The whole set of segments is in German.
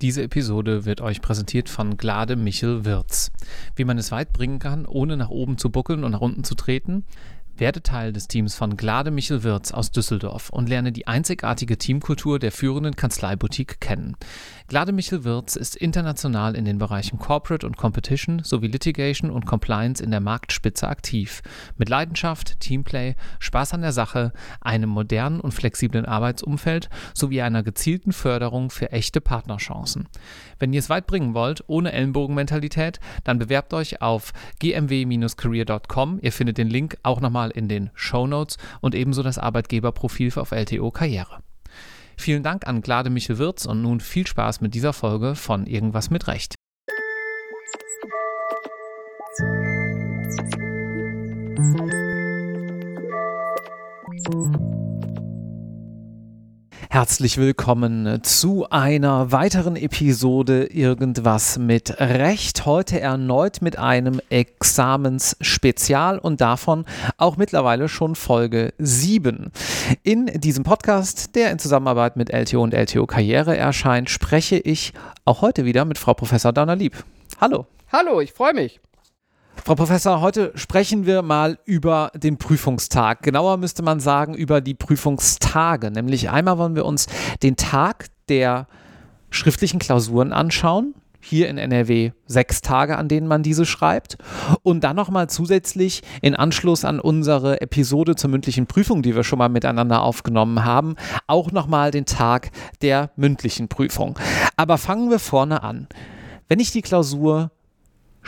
Diese Episode wird euch präsentiert von Glade Michel Wirz. Wie man es weit bringen kann, ohne nach oben zu buckeln und nach unten zu treten, werde Teil des Teams von Glade Michel Wirz aus Düsseldorf und lerne die einzigartige Teamkultur der führenden Kanzleiboutique kennen. Glade Michel Wirz ist international in den Bereichen Corporate und Competition sowie Litigation und Compliance in der Marktspitze aktiv. Mit Leidenschaft, Teamplay, Spaß an der Sache, einem modernen und flexiblen Arbeitsumfeld sowie einer gezielten Förderung für echte Partnerchancen. Wenn ihr es weit bringen wollt, ohne Ellenbogenmentalität, dann bewerbt euch auf gmw-career.com. Ihr findet den Link auch nochmal in den Show Notes und ebenso das Arbeitgeberprofil auf LTO Karriere. Vielen Dank an Glade Michel Wirz und nun viel Spaß mit dieser Folge von Irgendwas mit Recht. Herzlich willkommen zu einer weiteren Episode Irgendwas mit Recht. Heute erneut mit einem Examensspezial und davon auch mittlerweile schon Folge 7. In diesem Podcast, der in Zusammenarbeit mit LTO und LTO Karriere erscheint, spreche ich auch heute wieder mit Frau Professor Dauner-Lieb. Hallo. Hallo, ich freue mich. Frau Professor, heute sprechen wir mal über den Prüfungstag. Genauer müsste man sagen über die Prüfungstage. Nämlich einmal wollen wir uns den Tag der schriftlichen Klausuren anschauen. Hier in NRW sechs Tage, an denen man diese schreibt. Und dann nochmal zusätzlich in Anschluss an unsere Episode zur mündlichen Prüfung, die wir schon mal miteinander aufgenommen haben, auch nochmal den Tag der mündlichen Prüfung. Aber fangen wir vorne an. Wenn ich die Klausur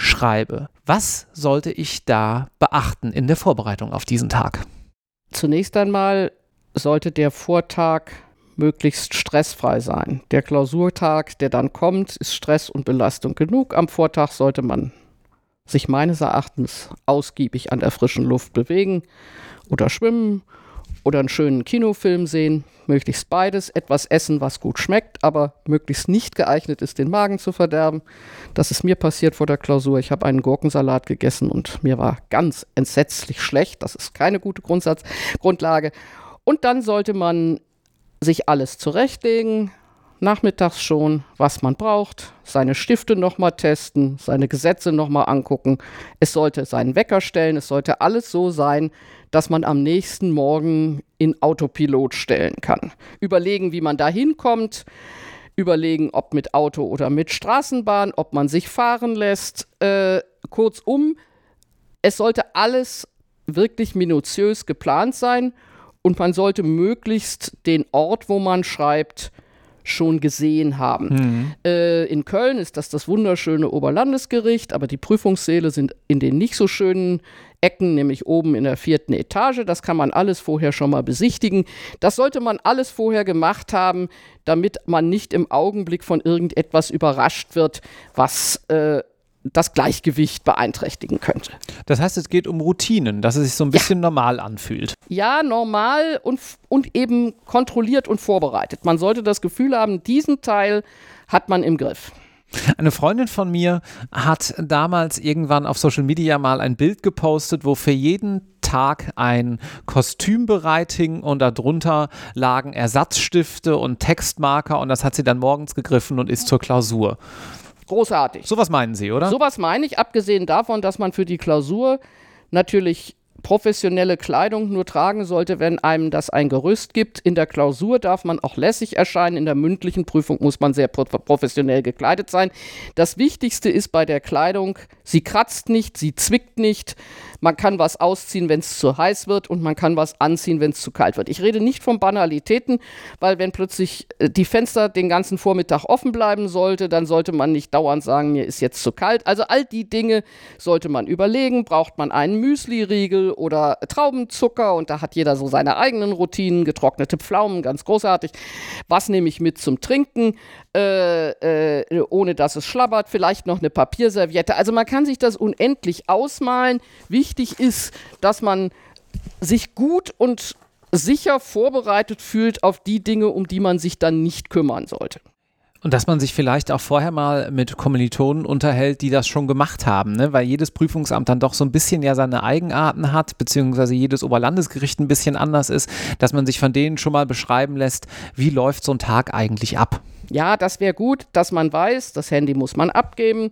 schreibe. Was sollte ich da beachten in der Vorbereitung auf diesen Tag? Zunächst einmal sollte der Vortag möglichst stressfrei sein. Der Klausurtag, der dann kommt, ist Stress und Belastung genug. Am Vortag sollte man sich meines Erachtens ausgiebig an der frischen Luft bewegen oder schwimmen oder einen schönen Kinofilm sehen, möglichst beides, etwas essen, was gut schmeckt, aber möglichst nicht geeignet ist, den Magen zu verderben. Das ist mir passiert vor der Klausur. Ich habe einen Gurkensalat gegessen und mir war ganz entsetzlich schlecht. Das ist keine gute Grundsatz Grundlage. Und dann sollte man sich alles zurechtlegen, nachmittags schon, was man braucht, seine Stifte nochmal testen, seine Gesetze nochmal angucken. Es sollte seinen Wecker stellen, es sollte alles so sein, dass man am nächsten Morgen in Autopilot stellen kann. Überlegen, wie man da hinkommt, überlegen, ob mit Auto oder mit Straßenbahn, ob man sich fahren lässt. Äh, kurzum, es sollte alles wirklich minutiös geplant sein und man sollte möglichst den Ort, wo man schreibt, schon gesehen haben. Mhm. Äh, in Köln ist das das wunderschöne Oberlandesgericht, aber die Prüfungssäle sind in den nicht so schönen Ecken, nämlich oben in der vierten Etage. Das kann man alles vorher schon mal besichtigen. Das sollte man alles vorher gemacht haben, damit man nicht im Augenblick von irgendetwas überrascht wird, was äh, das Gleichgewicht beeinträchtigen könnte. Das heißt, es geht um Routinen, dass es sich so ein bisschen ja. normal anfühlt. Ja, normal und, und eben kontrolliert und vorbereitet. Man sollte das Gefühl haben, diesen Teil hat man im Griff. Eine Freundin von mir hat damals irgendwann auf Social Media mal ein Bild gepostet, wo für jeden Tag ein Kostüm bereithing und darunter lagen Ersatzstifte und Textmarker und das hat sie dann morgens gegriffen und ist zur Klausur. Großartig. Sowas meinen Sie, oder? Sowas meine ich, abgesehen davon, dass man für die Klausur natürlich professionelle Kleidung nur tragen sollte, wenn einem das ein Gerüst gibt. In der Klausur darf man auch lässig erscheinen, in der mündlichen Prüfung muss man sehr professionell gekleidet sein. Das Wichtigste ist bei der Kleidung, sie kratzt nicht, sie zwickt nicht, man kann was ausziehen, wenn es zu heiß wird und man kann was anziehen, wenn es zu kalt wird. Ich rede nicht von Banalitäten, weil wenn plötzlich äh, die Fenster den ganzen Vormittag offen bleiben sollte, dann sollte man nicht dauernd sagen, mir ist jetzt zu kalt. Also all die Dinge sollte man überlegen. Braucht man einen Müsli-Riegel oder Traubenzucker und da hat jeder so seine eigenen Routinen, getrocknete Pflaumen, ganz großartig. Was nehme ich mit zum Trinken? Äh, äh, ohne dass es schlabbert, vielleicht noch eine Papierserviette. Also man kann sich das unendlich ausmalen. Wichtig ist, dass man sich gut und sicher vorbereitet fühlt auf die Dinge, um die man sich dann nicht kümmern sollte. Und dass man sich vielleicht auch vorher mal mit Kommilitonen unterhält, die das schon gemacht haben, ne? weil jedes Prüfungsamt dann doch so ein bisschen ja seine Eigenarten hat, beziehungsweise jedes Oberlandesgericht ein bisschen anders ist, dass man sich von denen schon mal beschreiben lässt, wie läuft so ein Tag eigentlich ab. Ja, das wäre gut, dass man weiß, das Handy muss man abgeben,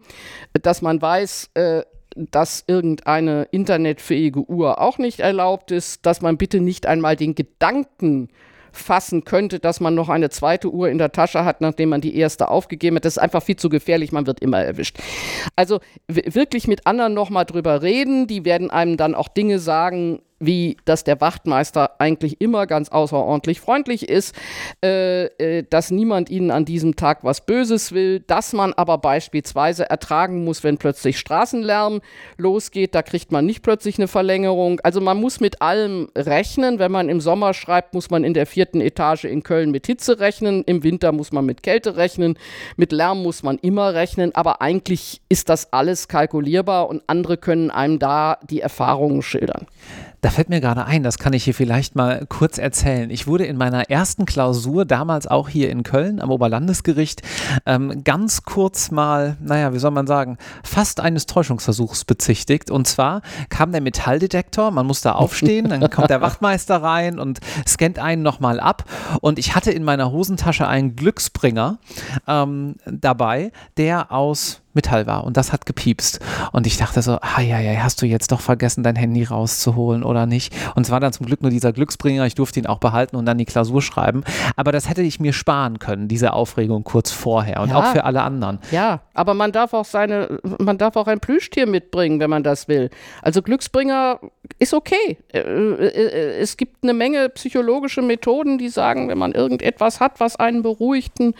dass man weiß, äh, dass irgendeine internetfähige Uhr auch nicht erlaubt ist, dass man bitte nicht einmal den Gedanken fassen könnte, dass man noch eine zweite Uhr in der Tasche hat, nachdem man die erste aufgegeben hat. Das ist einfach viel zu gefährlich, man wird immer erwischt. Also wirklich mit anderen nochmal drüber reden, die werden einem dann auch Dinge sagen, wie dass der Wachtmeister eigentlich immer ganz außerordentlich freundlich ist, äh, äh, dass niemand ihnen an diesem Tag was Böses will, dass man aber beispielsweise ertragen muss, wenn plötzlich Straßenlärm losgeht, da kriegt man nicht plötzlich eine Verlängerung. Also man muss mit allem rechnen. Wenn man im Sommer schreibt, muss man in der vierten Etage in Köln mit Hitze rechnen, im Winter muss man mit Kälte rechnen, mit Lärm muss man immer rechnen, aber eigentlich ist das alles kalkulierbar und andere können einem da die Erfahrungen schildern. Da fällt mir gerade ein, das kann ich hier vielleicht mal kurz erzählen. Ich wurde in meiner ersten Klausur, damals auch hier in Köln am Oberlandesgericht, ähm, ganz kurz mal, naja, wie soll man sagen, fast eines Täuschungsversuchs bezichtigt. Und zwar kam der Metalldetektor, man muss da aufstehen, dann kommt der Wachtmeister rein und scannt einen nochmal ab. Und ich hatte in meiner Hosentasche einen Glücksbringer ähm, dabei, der aus Metall war und das hat gepiepst. Und ich dachte so, ah ja, ja, hast du jetzt doch vergessen, dein Handy rauszuholen oder nicht? Und es war dann zum Glück nur dieser Glücksbringer, ich durfte ihn auch behalten und dann die Klausur schreiben. Aber das hätte ich mir sparen können, diese Aufregung kurz vorher und ja. auch für alle anderen. Ja, aber man darf auch seine, man darf auch ein Plüschtier mitbringen, wenn man das will. Also Glücksbringer ist okay. Äh, äh, es gibt eine Menge psychologische Methoden, die sagen, wenn man irgendetwas hat, was einen beruhigt, ein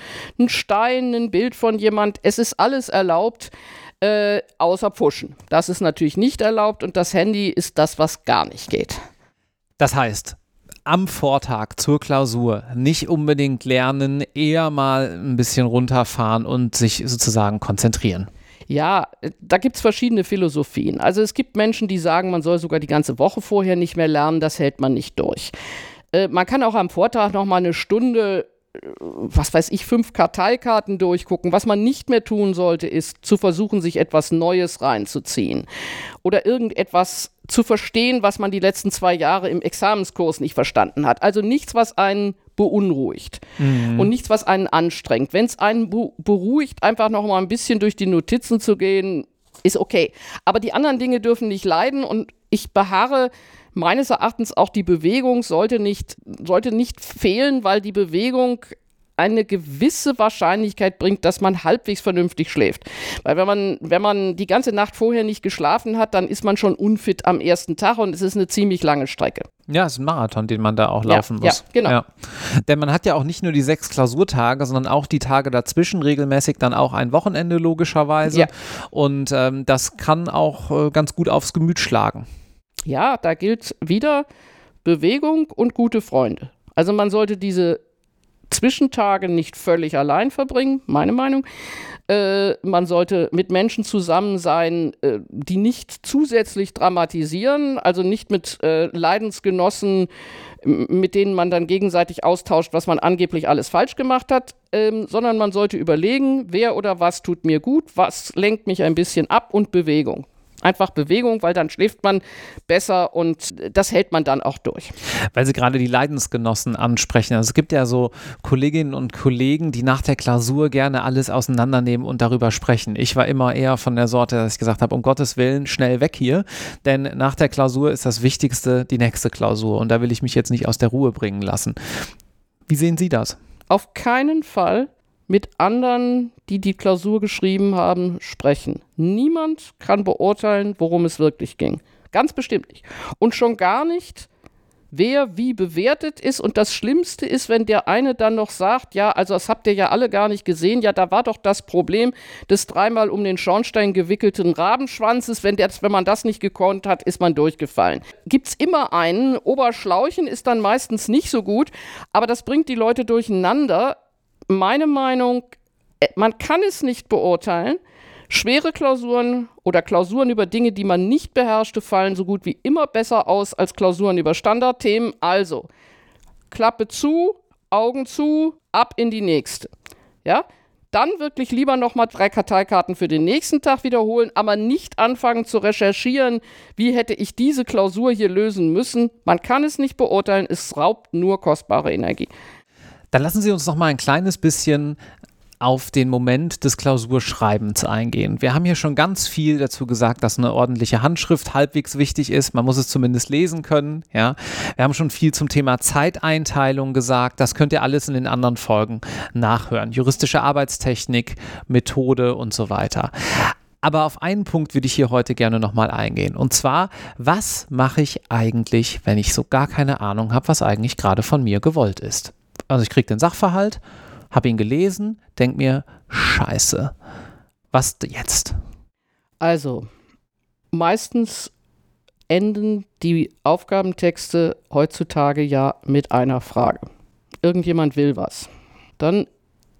Stein, ein Bild von jemand, es ist alles erlaubt erlaubt, äh, außer Pushen. Das ist natürlich nicht erlaubt und das Handy ist das, was gar nicht geht. Das heißt, am Vortag zur Klausur nicht unbedingt lernen, eher mal ein bisschen runterfahren und sich sozusagen konzentrieren. Ja, da gibt es verschiedene Philosophien. Also es gibt Menschen, die sagen, man soll sogar die ganze Woche vorher nicht mehr lernen, das hält man nicht durch. Äh, man kann auch am Vortag noch mal eine Stunde was weiß ich, fünf Karteikarten durchgucken. Was man nicht mehr tun sollte, ist zu versuchen, sich etwas Neues reinzuziehen oder irgendetwas zu verstehen, was man die letzten zwei Jahre im Examenskurs nicht verstanden hat. Also nichts, was einen beunruhigt mhm. und nichts, was einen anstrengt. Wenn es einen beruhigt, einfach noch mal ein bisschen durch die Notizen zu gehen, ist okay. Aber die anderen Dinge dürfen nicht leiden und ich beharre meines Erachtens auch die Bewegung sollte nicht, sollte nicht fehlen, weil die Bewegung eine gewisse Wahrscheinlichkeit bringt, dass man halbwegs vernünftig schläft. Weil wenn man, wenn man die ganze Nacht vorher nicht geschlafen hat, dann ist man schon unfit am ersten Tag und es ist eine ziemlich lange Strecke. Ja, es ist ein Marathon, den man da auch laufen ja, muss. Ja, genau. Ja. Denn man hat ja auch nicht nur die sechs Klausurtage, sondern auch die Tage dazwischen regelmäßig dann auch ein Wochenende logischerweise. Ja. Und ähm, das kann auch äh, ganz gut aufs Gemüt schlagen ja, da gilt wieder Bewegung und gute Freunde. Also man sollte diese Zwischentage nicht völlig allein verbringen, meine Meinung. Äh, man sollte mit Menschen zusammen sein, äh, die nicht zusätzlich dramatisieren, also nicht mit äh, Leidensgenossen, mit denen man dann gegenseitig austauscht, was man angeblich alles falsch gemacht hat, ähm, sondern man sollte überlegen, wer oder was tut mir gut, was lenkt mich ein bisschen ab und Bewegung. Einfach Bewegung, weil dann schläft man besser und das hält man dann auch durch. Weil Sie gerade die Leidensgenossen ansprechen. Also es gibt ja so Kolleginnen und Kollegen, die nach der Klausur gerne alles auseinandernehmen und darüber sprechen. Ich war immer eher von der Sorte, dass ich gesagt habe, um Gottes Willen, schnell weg hier. Denn nach der Klausur ist das Wichtigste die nächste Klausur und da will ich mich jetzt nicht aus der Ruhe bringen lassen. Wie sehen Sie das? Auf keinen Fall mit anderen, die die Klausur geschrieben haben, sprechen. Niemand kann beurteilen, worum es wirklich ging. Ganz bestimmt nicht. Und schon gar nicht, wer wie bewertet ist. Und das Schlimmste ist, wenn der eine dann noch sagt, ja, also das habt ihr ja alle gar nicht gesehen, ja, da war doch das Problem des dreimal um den Schornstein gewickelten Rabenschwanzes. Wenn, der, wenn man das nicht gekonnt hat, ist man durchgefallen. Gibt es immer einen. Oberschlauchen ist dann meistens nicht so gut, aber das bringt die Leute durcheinander meine Meinung, äh, man kann es nicht beurteilen. Schwere Klausuren oder Klausuren über Dinge, die man nicht beherrschte, fallen so gut wie immer besser aus als Klausuren über Standardthemen. Also, Klappe zu, Augen zu, ab in die nächste. Ja? dann wirklich lieber nochmal drei Karteikarten für den nächsten Tag wiederholen, aber nicht anfangen zu recherchieren, wie hätte ich diese Klausur hier lösen müssen. Man kann es nicht beurteilen, es raubt nur kostbare Energie. Dann lassen Sie uns noch mal ein kleines bisschen auf den Moment des Klausurschreibens eingehen. Wir haben hier schon ganz viel dazu gesagt, dass eine ordentliche Handschrift halbwegs wichtig ist. Man muss es zumindest lesen können. Ja, wir haben schon viel zum Thema Zeiteinteilung gesagt. Das könnt ihr alles in den anderen Folgen nachhören. Juristische Arbeitstechnik, Methode und so weiter. Aber auf einen Punkt würde ich hier heute gerne nochmal eingehen. Und zwar, was mache ich eigentlich, wenn ich so gar keine Ahnung habe, was eigentlich gerade von mir gewollt ist? Also ich kriege den Sachverhalt habe ihn gelesen, denke mir, scheiße, was jetzt? Also, meistens enden die Aufgabentexte heutzutage ja mit einer Frage. Irgendjemand will was. Dann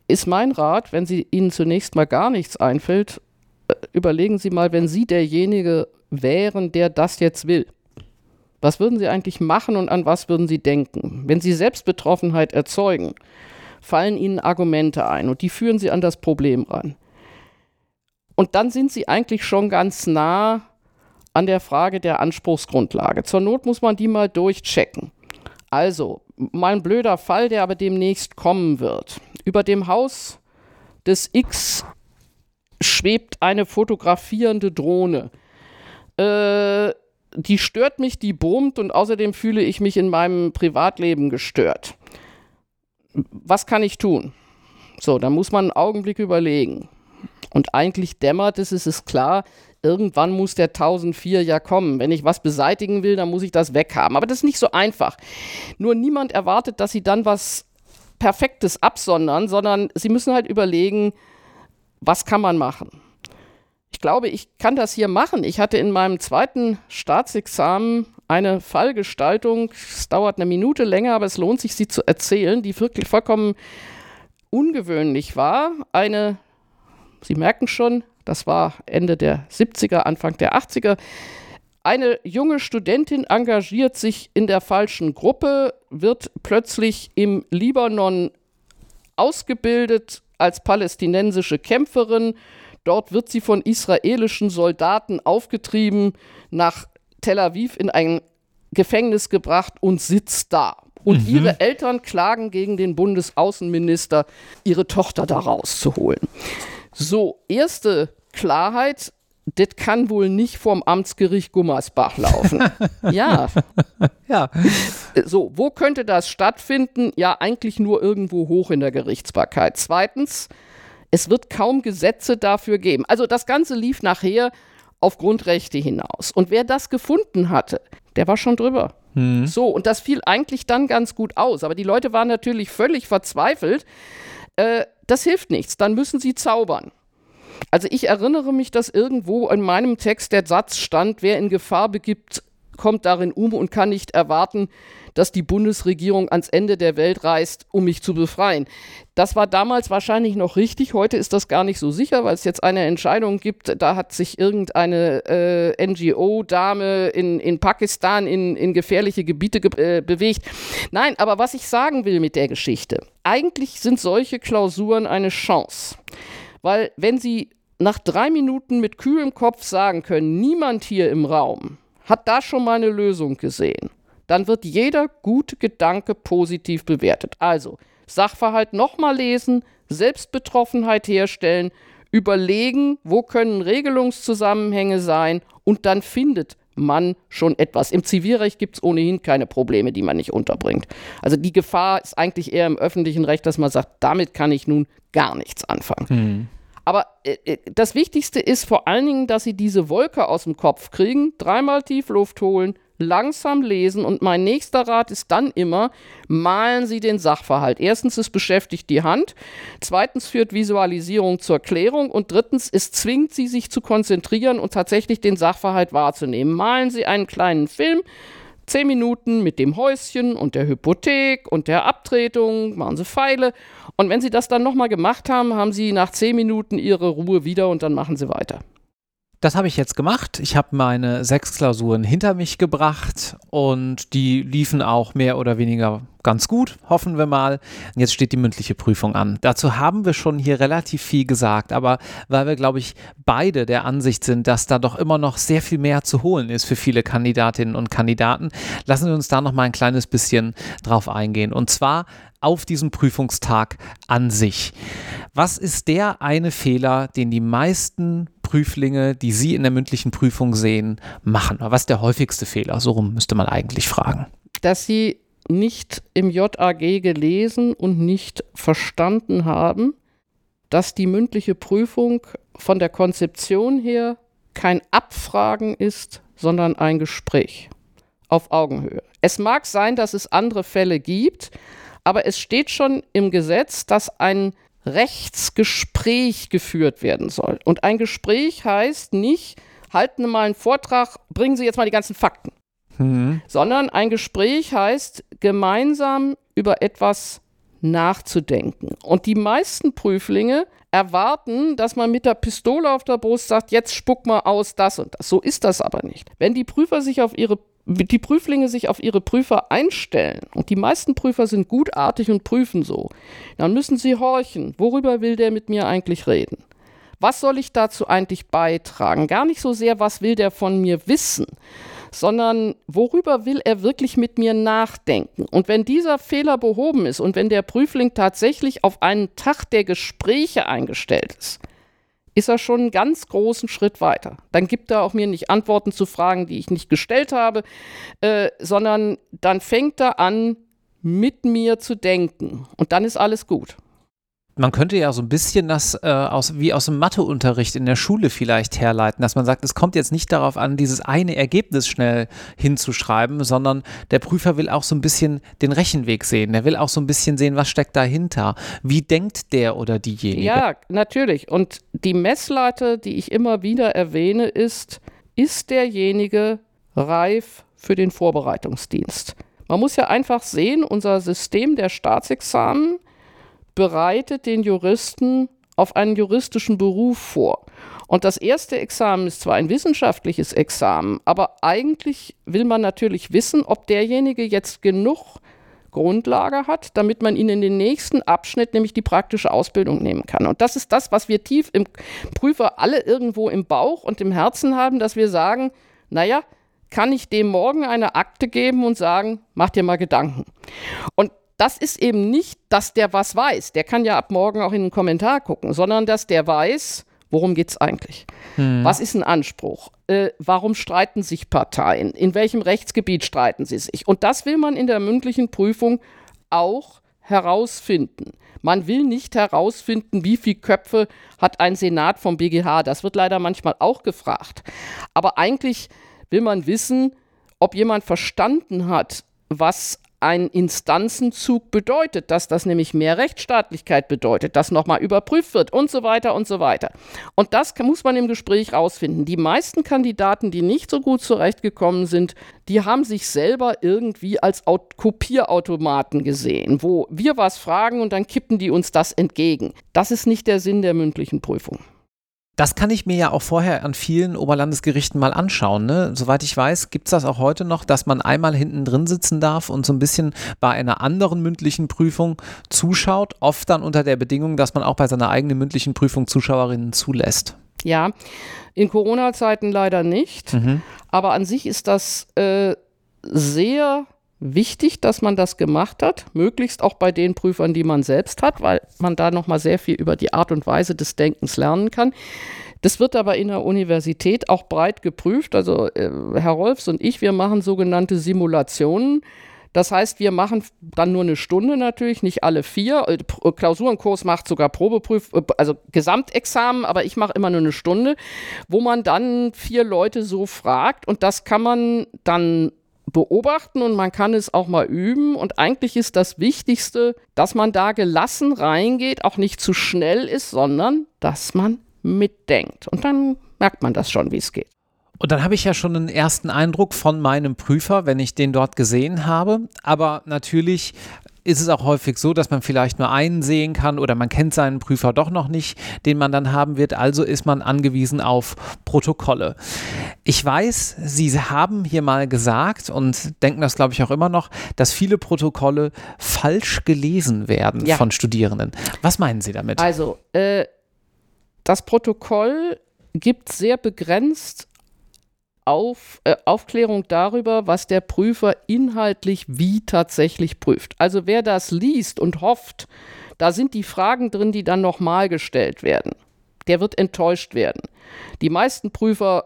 ist mein Rat, wenn Sie Ihnen zunächst mal gar nichts einfällt, äh, überlegen Sie mal, wenn Sie derjenige wären, der das jetzt will. Was würden Sie eigentlich machen und an was würden Sie denken? Wenn Sie Selbstbetroffenheit erzeugen, fallen ihnen Argumente ein und die führen sie an das Problem ran. Und dann sind sie eigentlich schon ganz nah an der Frage der Anspruchsgrundlage. Zur Not muss man die mal durchchecken. Also, mal ein blöder Fall, der aber demnächst kommen wird. Über dem Haus des X schwebt eine fotografierende Drohne. Äh, die stört mich, die brummt und außerdem fühle ich mich in meinem Privatleben gestört was kann ich tun? So, da muss man einen Augenblick überlegen. Und eigentlich dämmert es, es ist klar, irgendwann muss der 1004 ja kommen. Wenn ich was beseitigen will, dann muss ich das weghaben. Aber das ist nicht so einfach. Nur niemand erwartet, dass sie dann was Perfektes absondern, sondern sie müssen halt überlegen, was kann man machen. Ich glaube, ich kann das hier machen. Ich hatte in meinem zweiten Staatsexamen eine Fallgestaltung. Es dauert eine Minute länger, aber es lohnt sich, sie zu erzählen, die wirklich vollkommen ungewöhnlich war. Eine, Sie merken schon, das war Ende der 70er, Anfang der 80er. Eine junge Studentin engagiert sich in der falschen Gruppe, wird plötzlich im Libanon ausgebildet als palästinensische Kämpferin. Dort wird sie von israelischen Soldaten aufgetrieben nach Tel Aviv in ein Gefängnis gebracht und sitzt da. Und mhm. ihre Eltern klagen gegen den Bundesaußenminister, ihre Tochter da rauszuholen. So, erste Klarheit, das kann wohl nicht vom Amtsgericht Gummersbach laufen. ja. ja. So, wo könnte das stattfinden? Ja, eigentlich nur irgendwo hoch in der Gerichtsbarkeit. Zweitens, es wird kaum Gesetze dafür geben. Also das Ganze lief nachher auf Grundrechte hinaus. Und wer das gefunden hatte, der war schon drüber. Mhm. So, und das fiel eigentlich dann ganz gut aus. Aber die Leute waren natürlich völlig verzweifelt. Äh, das hilft nichts, dann müssen sie zaubern. Also ich erinnere mich, dass irgendwo in meinem Text der Satz stand, wer in Gefahr begibt, kommt darin um und kann nicht erwarten, dass die Bundesregierung ans Ende der Welt reist, um mich zu befreien. Das war damals wahrscheinlich noch richtig. Heute ist das gar nicht so sicher, weil es jetzt eine Entscheidung gibt. Da hat sich irgendeine äh, NGO-Dame in, in Pakistan in, in gefährliche Gebiete ge äh, bewegt. Nein, aber was ich sagen will mit der Geschichte, eigentlich sind solche Klausuren eine Chance. Weil wenn Sie nach drei Minuten mit kühlem Kopf sagen können, niemand hier im Raum hat da schon mal eine Lösung gesehen, dann wird jeder gute Gedanke positiv bewertet. Also Sachverhalt nochmal lesen, Selbstbetroffenheit herstellen, überlegen, wo können Regelungszusammenhänge sein und dann findet man schon etwas. Im Zivilrecht gibt es ohnehin keine Probleme, die man nicht unterbringt. Also die Gefahr ist eigentlich eher im öffentlichen Recht, dass man sagt, damit kann ich nun gar nichts anfangen. Mhm. Aber äh, äh, das Wichtigste ist vor allen Dingen, dass Sie diese Wolke aus dem Kopf kriegen, dreimal tief Luft holen, langsam lesen und mein nächster Rat ist dann immer, malen Sie den Sachverhalt. Erstens, es beschäftigt die Hand, zweitens führt Visualisierung zur Klärung und drittens, es zwingt Sie, sich zu konzentrieren und tatsächlich den Sachverhalt wahrzunehmen. Malen Sie einen kleinen Film, zehn Minuten mit dem Häuschen und der Hypothek und der Abtretung, machen Sie Pfeile und wenn Sie das dann nochmal gemacht haben, haben Sie nach zehn Minuten Ihre Ruhe wieder und dann machen Sie weiter. Das habe ich jetzt gemacht. Ich habe meine sechs Klausuren hinter mich gebracht und die liefen auch mehr oder weniger ganz gut, hoffen wir mal. Jetzt steht die mündliche Prüfung an. Dazu haben wir schon hier relativ viel gesagt, aber weil wir, glaube ich, beide der Ansicht sind, dass da doch immer noch sehr viel mehr zu holen ist für viele Kandidatinnen und Kandidaten, lassen wir uns da noch mal ein kleines bisschen drauf eingehen. Und zwar auf diesem Prüfungstag an sich. Was ist der eine Fehler, den die meisten Prüflinge, die Sie in der mündlichen Prüfung sehen, machen? Was ist der häufigste Fehler? So rum müsste man eigentlich fragen. Dass Sie nicht im JAG gelesen und nicht verstanden haben, dass die mündliche Prüfung von der Konzeption her kein Abfragen ist, sondern ein Gespräch auf Augenhöhe. Es mag sein, dass es andere Fälle gibt, aber es steht schon im Gesetz, dass ein Rechtsgespräch geführt werden soll. Und ein Gespräch heißt nicht, halten Sie mal einen Vortrag, bringen Sie jetzt mal die ganzen Fakten. Mhm. Sondern ein Gespräch heißt, gemeinsam über etwas nachzudenken. Und die meisten Prüflinge erwarten, dass man mit der Pistole auf der Brust sagt, jetzt spuck mal aus das und das. So ist das aber nicht. Wenn die Prüfer sich auf ihre die Prüflinge sich auf ihre Prüfer einstellen, und die meisten Prüfer sind gutartig und prüfen so, dann müssen sie horchen, worüber will der mit mir eigentlich reden? Was soll ich dazu eigentlich beitragen? Gar nicht so sehr, was will der von mir wissen, sondern worüber will er wirklich mit mir nachdenken? Und wenn dieser Fehler behoben ist und wenn der Prüfling tatsächlich auf einen Tag der Gespräche eingestellt ist, ist er schon einen ganz großen Schritt weiter. Dann gibt er auch mir nicht Antworten zu Fragen, die ich nicht gestellt habe, äh, sondern dann fängt er an, mit mir zu denken. Und dann ist alles gut man könnte ja so ein bisschen das äh, aus, wie aus dem Matheunterricht in der Schule vielleicht herleiten, dass man sagt, es kommt jetzt nicht darauf an, dieses eine Ergebnis schnell hinzuschreiben, sondern der Prüfer will auch so ein bisschen den Rechenweg sehen. Der will auch so ein bisschen sehen, was steckt dahinter. Wie denkt der oder diejenige? Ja, natürlich. Und die Messlatte, die ich immer wieder erwähne, ist, ist derjenige reif für den Vorbereitungsdienst? Man muss ja einfach sehen, unser System der Staatsexamen bereitet den Juristen auf einen juristischen Beruf vor. Und das erste Examen ist zwar ein wissenschaftliches Examen, aber eigentlich will man natürlich wissen, ob derjenige jetzt genug Grundlage hat, damit man ihn in den nächsten Abschnitt, nämlich die praktische Ausbildung, nehmen kann. Und das ist das, was wir tief im Prüfer alle irgendwo im Bauch und im Herzen haben, dass wir sagen, naja, kann ich dem morgen eine Akte geben und sagen, mach dir mal Gedanken. Und das ist eben nicht, dass der was weiß. Der kann ja ab morgen auch in den Kommentar gucken, sondern dass der weiß, worum geht es eigentlich? Hm. Was ist ein Anspruch? Äh, warum streiten sich Parteien? In welchem Rechtsgebiet streiten sie sich? Und das will man in der mündlichen Prüfung auch herausfinden. Man will nicht herausfinden, wie viele Köpfe hat ein Senat vom BGH. Das wird leider manchmal auch gefragt. Aber eigentlich will man wissen, ob jemand verstanden hat, was ein Instanzenzug bedeutet, dass das nämlich mehr Rechtsstaatlichkeit bedeutet, dass nochmal überprüft wird und so weiter und so weiter. Und das muss man im Gespräch rausfinden. Die meisten Kandidaten, die nicht so gut zurechtgekommen sind, die haben sich selber irgendwie als Kopierautomaten gesehen, wo wir was fragen und dann kippen die uns das entgegen. Das ist nicht der Sinn der mündlichen Prüfung. Das kann ich mir ja auch vorher an vielen Oberlandesgerichten mal anschauen. Ne? Soweit ich weiß, gibt es das auch heute noch, dass man einmal hinten drin sitzen darf und so ein bisschen bei einer anderen mündlichen Prüfung zuschaut, oft dann unter der Bedingung, dass man auch bei seiner eigenen mündlichen Prüfung Zuschauerinnen zulässt. Ja, in Corona-Zeiten leider nicht. Mhm. Aber an sich ist das äh, sehr wichtig, dass man das gemacht hat, möglichst auch bei den Prüfern, die man selbst hat, weil man da noch mal sehr viel über die Art und Weise des Denkens lernen kann. Das wird aber in der Universität auch breit geprüft. Also äh, Herr Rolfs und ich, wir machen sogenannte Simulationen. Das heißt, wir machen dann nur eine Stunde natürlich, nicht alle vier. Äh, äh, Klausurenkurs macht sogar Probeprüf, äh, also Gesamtexamen, aber ich mache immer nur eine Stunde, wo man dann vier Leute so fragt und das kann man dann beobachten und man kann es auch mal üben. Und eigentlich ist das Wichtigste, dass man da gelassen reingeht, auch nicht zu schnell ist, sondern dass man mitdenkt. Und dann merkt man das schon, wie es geht. Und dann habe ich ja schon einen ersten Eindruck von meinem Prüfer, wenn ich den dort gesehen habe. Aber natürlich ist es auch häufig so, dass man vielleicht nur einen sehen kann oder man kennt seinen Prüfer doch noch nicht, den man dann haben wird. Also ist man angewiesen auf Protokolle. Ich weiß, Sie haben hier mal gesagt und denken das, glaube ich, auch immer noch, dass viele Protokolle falsch gelesen werden ja. von Studierenden. Was meinen Sie damit? Also, äh, das Protokoll gibt sehr begrenzt auf, äh, Aufklärung darüber, was der Prüfer inhaltlich wie tatsächlich prüft. Also wer das liest und hofft, da sind die Fragen drin, die dann nochmal gestellt werden, der wird enttäuscht werden. Die meisten Prüfer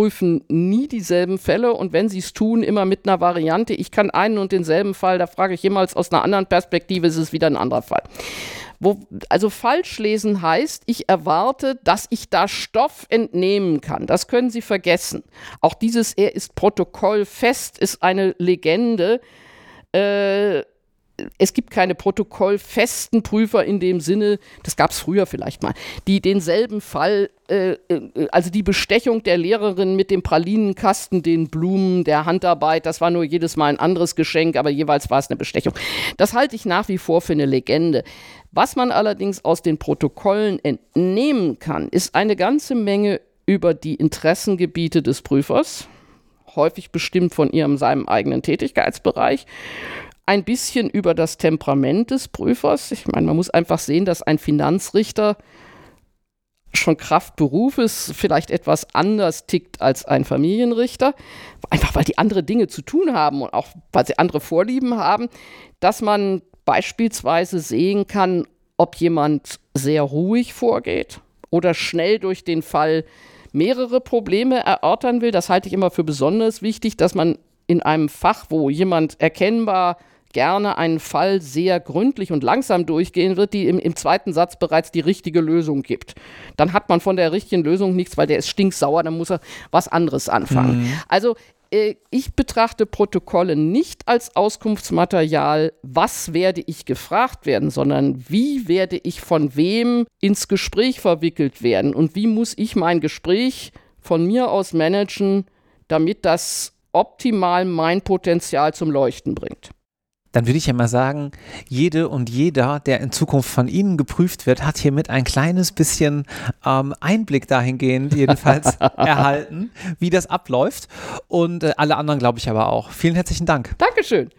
prüfen nie dieselben Fälle und wenn sie es tun, immer mit einer Variante. Ich kann einen und denselben Fall, da frage ich jemals aus einer anderen Perspektive, ist es wieder ein anderer Fall. Wo, also falsch lesen heißt, ich erwarte, dass ich da Stoff entnehmen kann. Das können Sie vergessen. Auch dieses Er ist protokollfest ist eine Legende. Äh, es gibt keine protokollfesten Prüfer in dem Sinne, das gab es früher vielleicht mal, die denselben Fall, äh, äh, also die Bestechung der Lehrerin mit dem Pralinenkasten, den Blumen, der Handarbeit, das war nur jedes Mal ein anderes Geschenk, aber jeweils war es eine Bestechung. Das halte ich nach wie vor für eine Legende. Was man allerdings aus den Protokollen entnehmen kann, ist eine ganze Menge über die Interessengebiete des Prüfers, häufig bestimmt von ihrem seinem eigenen Tätigkeitsbereich ein bisschen über das Temperament des Prüfers. Ich meine, man muss einfach sehen, dass ein Finanzrichter schon Kraftberuf ist, vielleicht etwas anders tickt als ein Familienrichter, einfach weil die andere Dinge zu tun haben und auch weil sie andere Vorlieben haben, dass man beispielsweise sehen kann, ob jemand sehr ruhig vorgeht oder schnell durch den Fall mehrere Probleme erörtern will. Das halte ich immer für besonders wichtig, dass man in einem Fach, wo jemand erkennbar gerne einen Fall sehr gründlich und langsam durchgehen wird, die im, im, zweiten Satz bereits die richtige Lösung gibt. Dann hat man von der richtigen Lösung nichts, weil der ist stinksauer, dann muss er was anderes anfangen. Mhm. Also äh, ich betrachte Protokolle nicht als Auskunftsmaterial, was werde ich gefragt werden, sondern wie werde ich von wem ins Gespräch verwickelt werden und wie muss ich mein Gespräch von mir aus managen, damit das optimal mein Potenzial zum Leuchten bringt dann würde ich ja mal sagen, jede und jeder, der in Zukunft von Ihnen geprüft wird, hat hiermit ein kleines bisschen ähm, Einblick dahingehend jedenfalls erhalten, wie das abläuft. Und äh, alle anderen glaube ich aber auch. Vielen herzlichen Dank. Dankeschön.